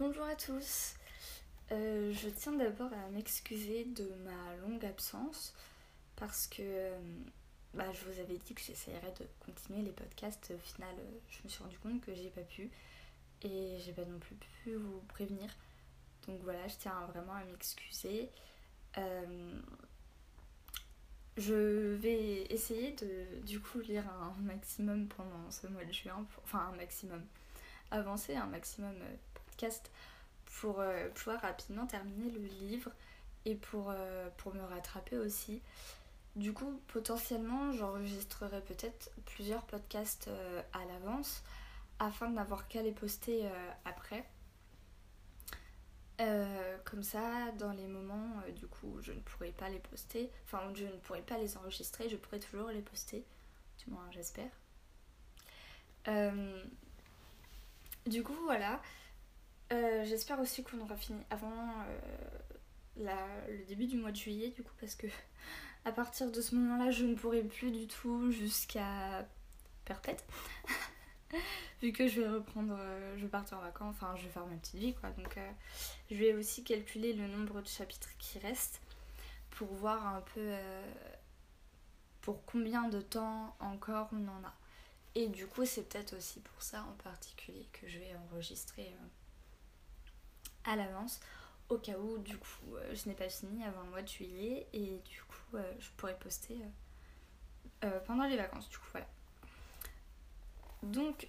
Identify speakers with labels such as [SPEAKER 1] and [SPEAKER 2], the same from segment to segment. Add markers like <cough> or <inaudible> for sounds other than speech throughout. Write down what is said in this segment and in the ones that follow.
[SPEAKER 1] Bonjour à tous. Euh, je tiens d'abord à m'excuser de ma longue absence parce que euh, bah, je vous avais dit que j'essayerais de continuer les podcasts. Au final, euh, je me suis rendu compte que j'ai pas pu et j'ai pas non plus pu vous prévenir. Donc voilà, je tiens vraiment à m'excuser. je vais essayer de du coup lire un maximum pendant ce mois de juin, enfin un maximum, avancer un maximum pour euh, pouvoir rapidement terminer le livre et pour, euh, pour me rattraper aussi. Du coup, potentiellement, j'enregistrerai peut-être plusieurs podcasts euh, à l'avance afin de n'avoir qu'à les poster après. comme ça, dans les moments du coup où je ne pourrais pas les poster, enfin où je ne pourrais pas les enregistrer, je pourrais toujours les poster, du moins j'espère. du coup, voilà. Euh, j'espère aussi qu'on aura fini avant euh, le début du mois de juillet, du coup, parce que <laughs> à partir de ce moment-là, je ne pourrai plus du tout jusqu'à perpète. <laughs> Vu que je vais reprendre, euh, je vais partir en vacances, enfin, je vais faire ma petite vie, quoi. Donc, je vais aussi calculer le nombre de chapitres qui restent pour voir un peu pour combien de temps encore on en a. Et du coup, c'est peut-être aussi pour ça en particulier que je vais enregistrer à l'avance. Au cas où du coup euh, je n'ai pas fini avant le mois de juillet et du coup euh, je pourrais poster euh, pendant les vacances du coup voilà. Donc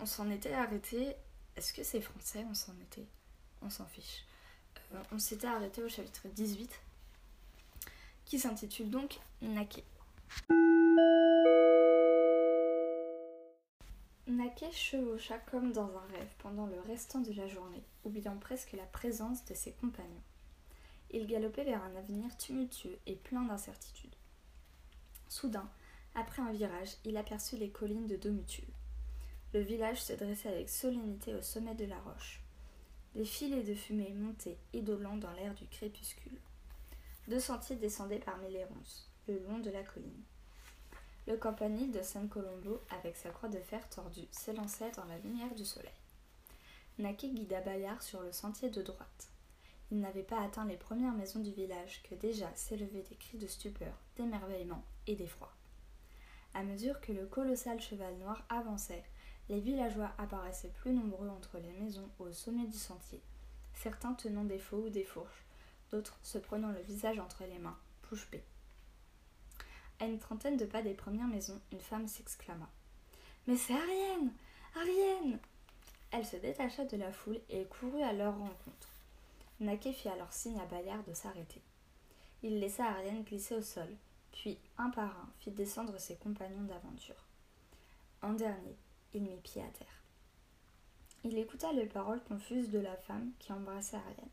[SPEAKER 1] on s'en était arrêté. Est-ce que c'est français on s'en était? On s'en fiche. On s'était arrêté au chapitre 18 qui s'intitule donc Nake Nake chevaucha comme dans un rêve pendant le restant de la journée, oubliant presque la présence de ses compagnons. Il galopait vers un avenir tumultueux et plein d'incertitudes. Soudain, après un virage, il aperçut les collines de Domutul. Le village se dressait avec solennité au sommet de la roche. Les filets de fumée montaient, idolants dans l'air du crépuscule. Deux sentiers descendaient parmi les ronces, le long de la colline. Le campanile de San Colombo, avec sa croix de fer tordue, s'élançait dans la lumière du soleil. Nake guida Bayard sur le sentier de droite. Il n'avait pas atteint les premières maisons du village que déjà s'élevaient des cris de stupeur, d'émerveillement et d'effroi. À mesure que le colossal cheval noir avançait, les villageois apparaissaient plus nombreux entre les maisons au sommet du sentier, certains tenant des faux ou des fourches, d'autres se prenant le visage entre les mains, bouche. À une trentaine de pas des premières maisons, une femme s'exclama. Mais c'est Ariane Ariane Elle se détacha de la foule et courut à leur rencontre. Naquet fit alors signe à Bayard de s'arrêter. Il laissa Ariane glisser au sol, puis, un par un, fit descendre ses compagnons d'aventure. En dernier, il mit pied à terre. Il écouta les paroles confuses de la femme qui embrassait Ariane.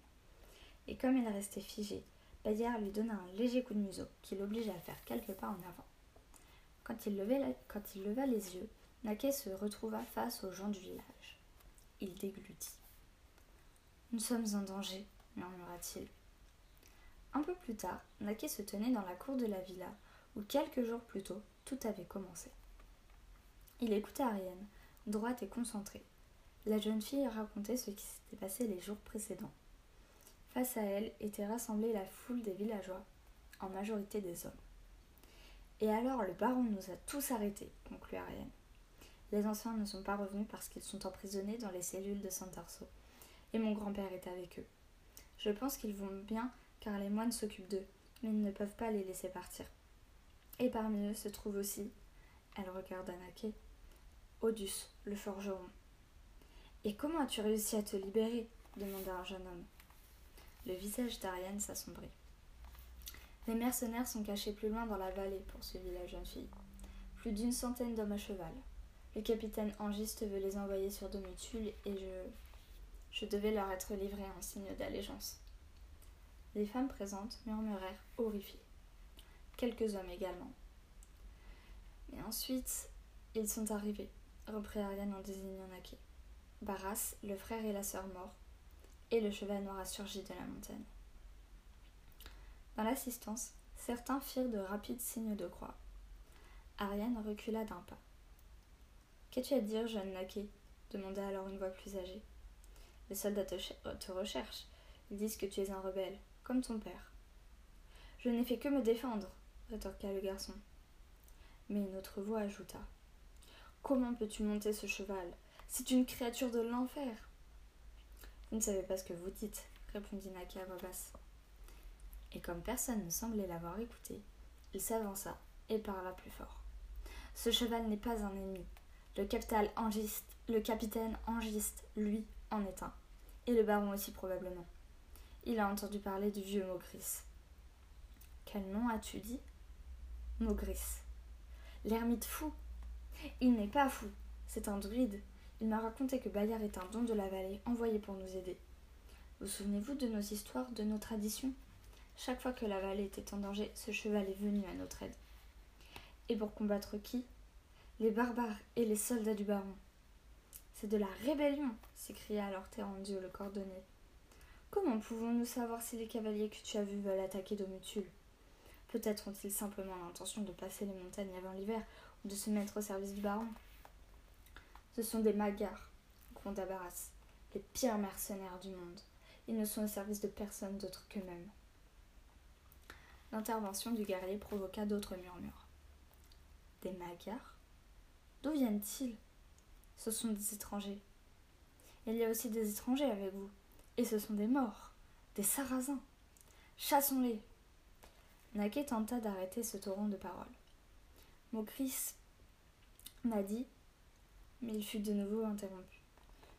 [SPEAKER 1] Et comme il restait figé, Bayard lui donna un léger coup de museau qui l'obligea à faire quelques pas en avant. Quand il, leva les yeux, Naquet se retrouva face aux gens du village. Il déglutit. Nous sommes en danger, murmura-t-il. Un peu plus tard, Naquet se tenait dans la cour de la villa où quelques jours plus tôt tout avait commencé. Il écoutait Ariane, droite et concentrée. La jeune fille racontait ce qui s'était passé les jours précédents. Face à elle était rassemblée la foule des villageois, en majorité des hommes. Et alors le baron nous a tous arrêtés, conclut Ariane. Les anciens ne sont pas revenus parce qu'ils sont emprisonnés dans les cellules de Santarso, et mon grand-père est avec eux. Je pense qu'ils vont bien car les moines s'occupent d'eux, mais ils ne peuvent pas les laisser partir. Et parmi eux se trouve aussi, elle regarda Naké, Odus, le forgeron. Et comment as-tu réussi à te libérer? demanda un jeune homme. Le visage d'Ariane s'assombrit. Les mercenaires sont cachés plus loin dans la vallée, poursuivit la jeune fille. Plus d'une centaine d'hommes à cheval. Le capitaine Angiste veut les envoyer sur Domitul et je. Je devais leur être livré en signe d'allégeance. Les femmes présentes murmurèrent horrifiées. Quelques hommes également. Mais ensuite, ils sont arrivés, reprit Ariane en désignant Naké. Barras, le frère et la sœur morts, et le cheval noir a surgi de la montagne. Dans l'assistance, certains firent de rapides signes de croix. Ariane recula d'un pas. Qu'as-tu à dire, jeune laquais? demanda alors une voix plus âgée. Les soldats te, te recherchent. Ils disent que tu es un rebelle, comme ton père. Je n'ai fait que me défendre, rétorqua le garçon. Mais une autre voix ajouta. Comment peux-tu monter ce cheval C'est une créature de l'enfer? Vous ne savez pas ce que vous dites, répondit Naka à voix basse. Et comme personne ne semblait l'avoir écouté, il s'avança et parla plus fort. Ce cheval n'est pas un ennemi. Le le capitaine Angiste, lui, en est un. Et le baron aussi probablement. Il a entendu parler du vieux Maugris. Quel nom as-tu dit? Maugris. L'ermite fou. Il n'est pas fou, c'est un druide. Il m'a raconté que Bayard est un don de la vallée envoyé pour nous aider. Vous souvenez-vous de nos histoires, de nos traditions? Chaque fois que la vallée était en danger, ce cheval est venu à notre aide. Et pour combattre qui? Les barbares et les soldats du baron. C'est de la rébellion s'écria alors Thérandieu le cordonnier. Comment pouvons-nous savoir si les cavaliers que tu as vus veulent attaquer Domutul Peut-être ont-ils simplement l'intention de passer les montagnes avant l'hiver ou de se mettre au service du baron. Ce sont des magars, gronda Barras, les pires mercenaires du monde. Ils ne sont au service de personne d'autre qu'eux-mêmes. L'intervention du guerrier provoqua d'autres murmures. Des magars D'où viennent-ils? Ce sont des étrangers. Il y a aussi des étrangers avec vous. Et ce sont des morts, des sarrasins. Chassons-les. Naquet tenta d'arrêter ce torrent de paroles. Mokris m'a dit, mais il fut de nouveau interrompu.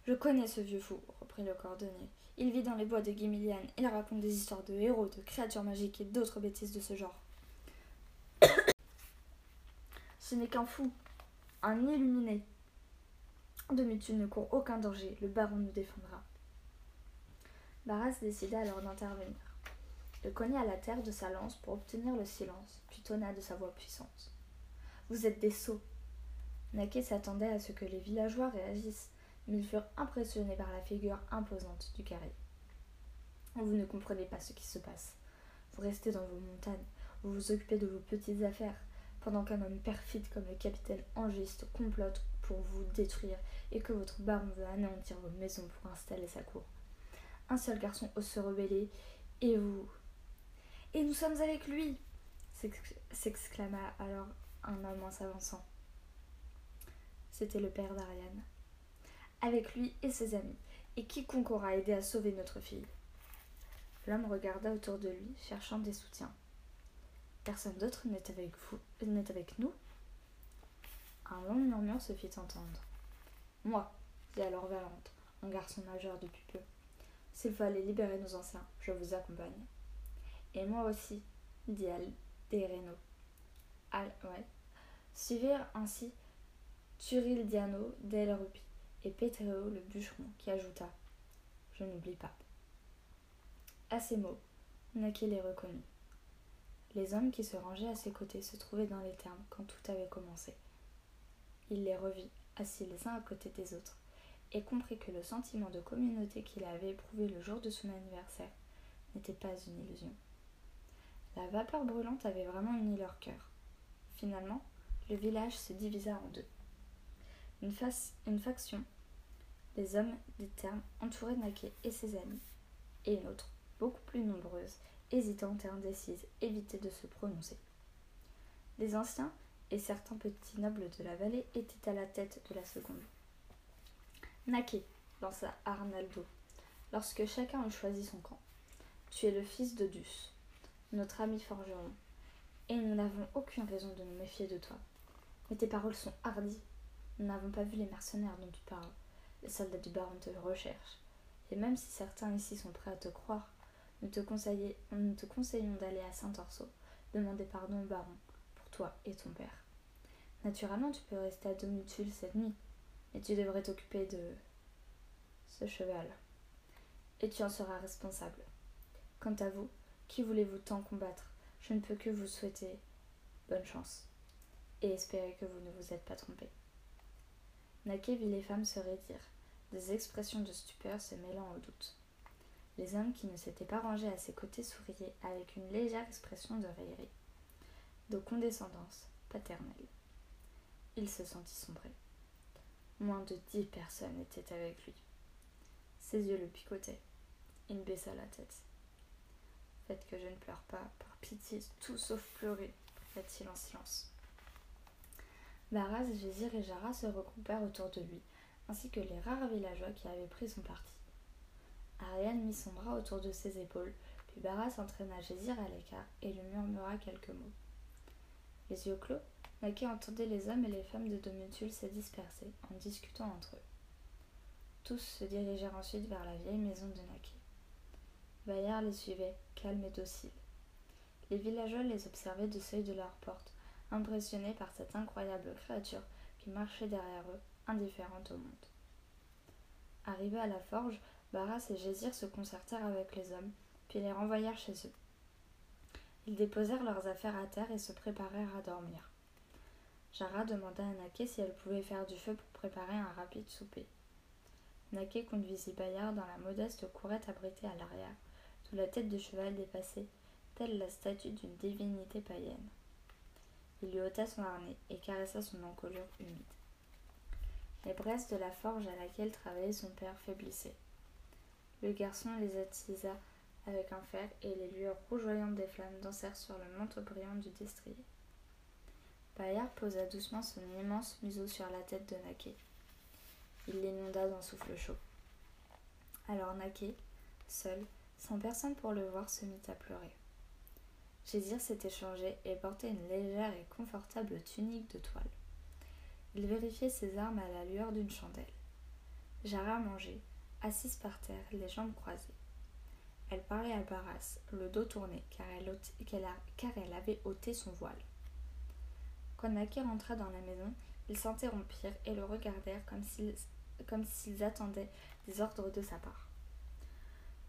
[SPEAKER 1] Je connais ce vieux fou, reprit le cordonnier. Il vit dans les bois de Guimilian. Il raconte des histoires de héros, de créatures magiques et d'autres bêtises de ce genre. <coughs> ce n'est qu'un fou, un illuminé. Demi-tu ne court aucun danger, le baron nous défendra. Barras décida alors d'intervenir. Il cogna la terre de sa lance pour obtenir le silence, puis tonna de sa voix puissante. Vous êtes des sots. Naquet s'attendait à ce que les villageois réagissent, mais ils furent impressionnés par la figure imposante du carré. Vous ne comprenez pas ce qui se passe. Vous restez dans vos montagnes, vous vous occupez de vos petites affaires, pendant qu'un homme perfide comme le capitaine Angiste complote pour vous détruire et que votre baron veut anéantir vos maisons pour installer sa cour. Un seul garçon ose se rebeller, et vous. Et nous sommes avec lui s'exclama alors un homme en s'avançant. C'était le père d'Ariane. Avec lui et ses amis, et quiconque aura aidé à sauver notre fille. L'homme regarda autour de lui, cherchant des soutiens. Personne d'autre n'est avec vous, n'est avec nous Un long murmure se fit entendre. Moi, dit alors Valente, un garçon majeur depuis peu. S'il faut aller libérer nos anciens, je vous accompagne. Et moi aussi, dit Aldereno. Al, ouais. Suivirent ainsi Turildiano del Rupi et Petreo le bûcheron qui ajouta Je n'oublie pas. À ces mots, Naki les reconnut. Les hommes qui se rangeaient à ses côtés se trouvaient dans les termes quand tout avait commencé. Il les revit, assis les uns à côté des autres, et comprit que le sentiment de communauté qu'il avait éprouvé le jour de son anniversaire n'était pas une illusion. La vapeur brûlante avait vraiment uni leur cœur. Finalement, le village se divisa en deux. Une, faction, les hommes des termes entouraient Naquet et ses amis, et une autre, beaucoup plus nombreuse, hésitante et indécise, évitait de se prononcer. Les anciens et certains petits nobles de la vallée étaient à la tête de la seconde. Naquet, lança Arnaldo, lorsque chacun eut choisi son camp. Tu es le fils de Dus, notre ami forgeron, et nous n'avons aucune raison de nous méfier de toi. Mais tes paroles sont hardies. Nous n'avons pas vu les mercenaires dont tu parles. Les soldats du baron te recherchent. Et même si certains ici sont prêts à te croire, nous te, conseillons d'aller à Saint-Orso, demander pardon au baron, pour toi et ton père. Naturellement, tu peux rester à Domutul cette nuit, et tu devrais t'occuper de ce cheval. Et tu en seras responsable. Quant à vous, qui voulez-vous tant combattre? Je ne peux que vous souhaiter bonne chance et espérer que vous ne vous êtes pas trompé. Naquet vit les femmes se raidir, des expressions de stupeur se mêlant au doute. Les hommes qui ne s'étaient pas rangés à ses côtés souriaient avec une légère expression de raillerie, de condescendance paternelle. Il se sentit sombrer. Moins de dix personnes étaient avec lui. Ses yeux le picotaient. Il baissa la tête. Faites que je ne pleure pas, par pitié, tout sauf pleurer, pria-t-il en silence. Baraz, Jésir et Jara se regroupèrent autour de lui, ainsi que les rares villageois qui avaient pris son parti. Ariane mit son bras autour de ses épaules, puis Baras entraîna Jésir à l'écart et lui murmura quelques mots. Les yeux clos, Naké entendait les hommes et les femmes de Domutul se disperser en discutant entre eux. Tous se dirigèrent ensuite vers la vieille maison de Naké. Bayard les suivait, calme et docile. Les villageois les observaient du seuil de leur porte, impressionnés par cette incroyable créature qui marchait derrière eux, indifférente au monde. Arrivés à la forge, Barras et Gésir se concertèrent avec les hommes, puis les renvoyèrent chez eux. Ils déposèrent leurs affaires à terre et se préparèrent à dormir. Jara demanda à Naké si elle pouvait faire du feu pour préparer un rapide souper. Naké conduisit Bayard dans la modeste courette abritée à l'arrière, d'où la tête de cheval dépassait, telle la statue d'une divinité païenne. Il lui ôta son harnais et caressa son encolure humide. Les braises de la forge à laquelle travaillait son père faiblissaient. Le garçon les attisa avec un fer et les lueurs rougeoyantes des flammes dansèrent sur le manteau brillant du destrier. Bayard posa doucement son immense museau sur la tête de Naquet. Il l'inonda d'un souffle chaud. Alors Naquet, seul, sans personne pour le voir, se mit à pleurer. Gésir s'était changé et portait une légère et confortable tunique de toile. Il vérifiait ses armes à la lueur d'une chandelle. Jara mangeait, assise par terre, les jambes croisées. Elle parlait à Barras, le dos tourné, car elle, avait ôté son voile. Quand Naki rentra dans la maison, ils s'interrompirent et le regardèrent comme s'ils, attendaient des ordres de sa part.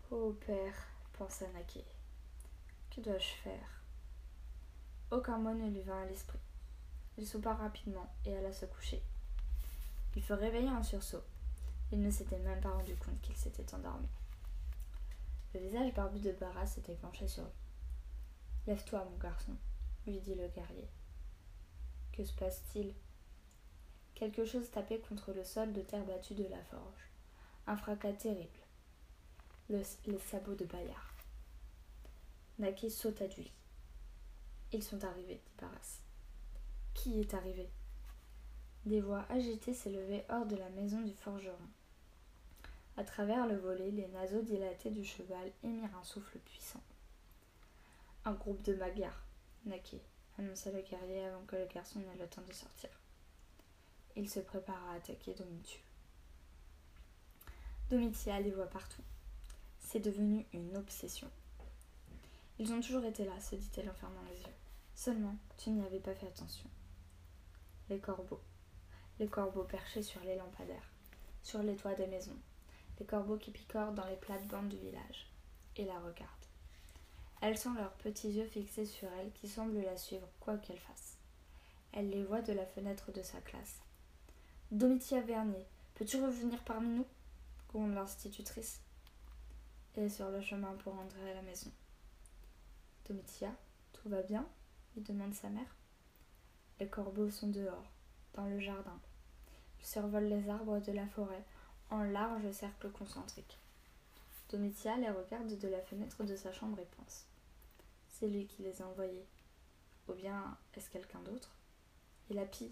[SPEAKER 1] Oh père, pensa Naki, que dois-je faire? Aucun mot ne lui vint à l'esprit. Il soupa rapidement et alla se coucher. Il fut réveillé en sursaut. Il ne s'était même pas rendu compte qu'il s'était endormi. Le visage barbu de Barras s'était penché sur lui. Lève-toi, mon garçon, lui dit le guerrier. Que se passe-t-il Quelque chose tapait contre le sol de terre battue de la forge. Un fracas terrible. les sabots de Bayard. Naki sauta du lit. Ils sont arrivés, dit Barras. Qui est arrivé? Des voix agitées s'élevaient hors de la maison du forgeron. À travers le volet, les naseaux dilatés du cheval émirent un souffle puissant. Un groupe de magars, naqué, annonça le guerrier avant que le garçon n'ait le temps de sortir. Il se prépara à attaquer Domitia. Domitia les voit partout. C'est devenu une obsession. Ils ont toujours été là, se dit-elle en fermant les yeux. Seulement, tu n'y avais pas fait attention. Les corbeaux. Les corbeaux perchés sur les lampadaires, sur les toits des maisons, les corbeaux qui picorent dans les plates-bandes du village, et la regardent. Elle sent leurs petits yeux fixés sur elle qui semblent la suivre quoi qu'elle fasse. Elle les voit de la fenêtre de sa classe. Domitia Vernier, peux-tu revenir parmi nous? Gronde l'institutrice. Et sur le chemin pour rentrer à la maison. Domitia, tout va bien lui demande sa mère. Les corbeaux sont dehors, dans le jardin. Ils survolent les arbres de la forêt en large cercle concentrique. Domitia les regarde de la fenêtre de sa chambre et pense. C'est lui qui les a envoyés. Ou bien est-ce quelqu'un d'autre? Et la pie,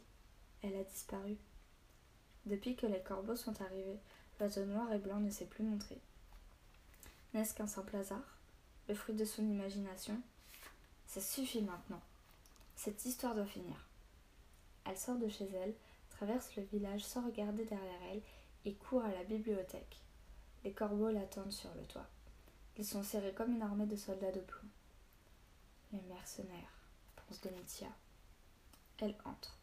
[SPEAKER 1] elle a disparu. Depuis que les corbeaux sont arrivés, l'oiseau noir et blanc ne s'est plus montré. N'est-ce qu'un simple hasard? Fruit de son imagination Ça suffit maintenant. Cette histoire doit finir. Elle sort de chez elle, traverse le village sans regarder derrière elle et court à la bibliothèque. Les corbeaux l'attendent sur le toit. Ils sont serrés comme une armée de soldats de plomb. Les mercenaires, pense Domitia. Elle entre.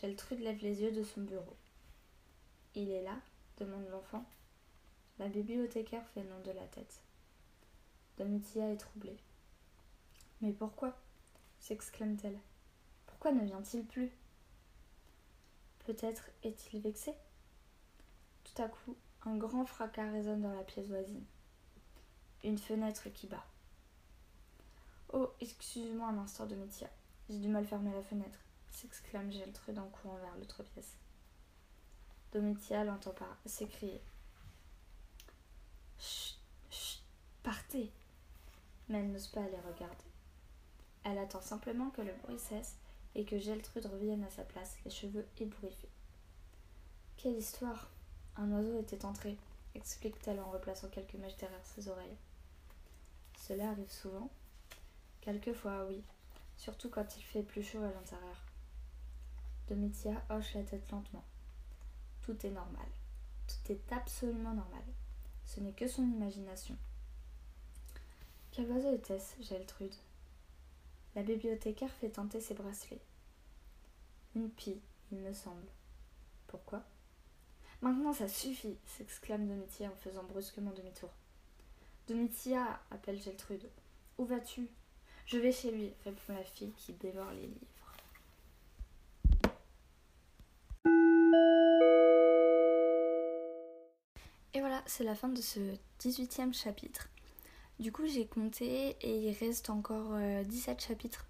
[SPEAKER 1] Geltrude lève les yeux de son bureau. Il est là? demande l'enfant. La bibliothécaire fait non de la tête. Domitia est troublée. Mais pourquoi s'exclame-t-elle? Pourquoi ne vient-il plus? Peut-être est-il vexé? Tout à coup, un grand fracas résonne dans la pièce voisine. Une fenêtre qui bat. Oh, excuse-moi un instant, Domitia. J'ai du mal fermer la fenêtre, s'exclame Geltrude en courant vers l'autre pièce. Domitia l'entend pas s'écrier. Mais elle n'ose pas les regarder. Elle attend simplement que le bruit cesse et que Geltrude revienne à sa place, les cheveux ébouriffés. Quelle histoire Un oiseau était entré, explique-t-elle en replaçant quelques mèches derrière ses oreilles. Cela arrive souvent Quelquefois, oui, surtout quand il fait plus chaud à l'intérieur. Domitia hoche la tête lentement. Tout est normal. Tout est absolument normal. Ce n'est que son imagination. Quel oiseau était-ce, Geltrude La bibliothécaire fait tenter ses bracelets. Une pie, il me semble. Pourquoi? Maintenant ça suffit s'exclame Domitia en faisant brusquement demi-tour. Domitia appelle Geltrude. Où vas-tu? Je vais chez lui, répond la fille qui dévore les livres. Et voilà, c'est la fin de ce 18e chapitre. Du coup, j'ai compté et il reste encore 17 euh, chapitres.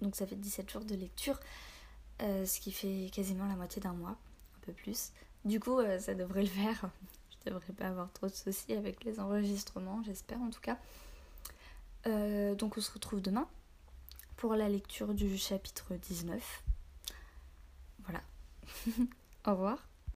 [SPEAKER 1] Donc ça fait 17 jours de lecture, euh, ce qui fait quasiment la moitié d'un mois, un peu plus. Du coup, euh, ça devrait le faire. <laughs> Je devrais pas avoir trop de soucis avec les enregistrements, j'espère en tout cas. donc on se retrouve demain pour la lecture du chapitre 19. Voilà. <laughs> Au revoir.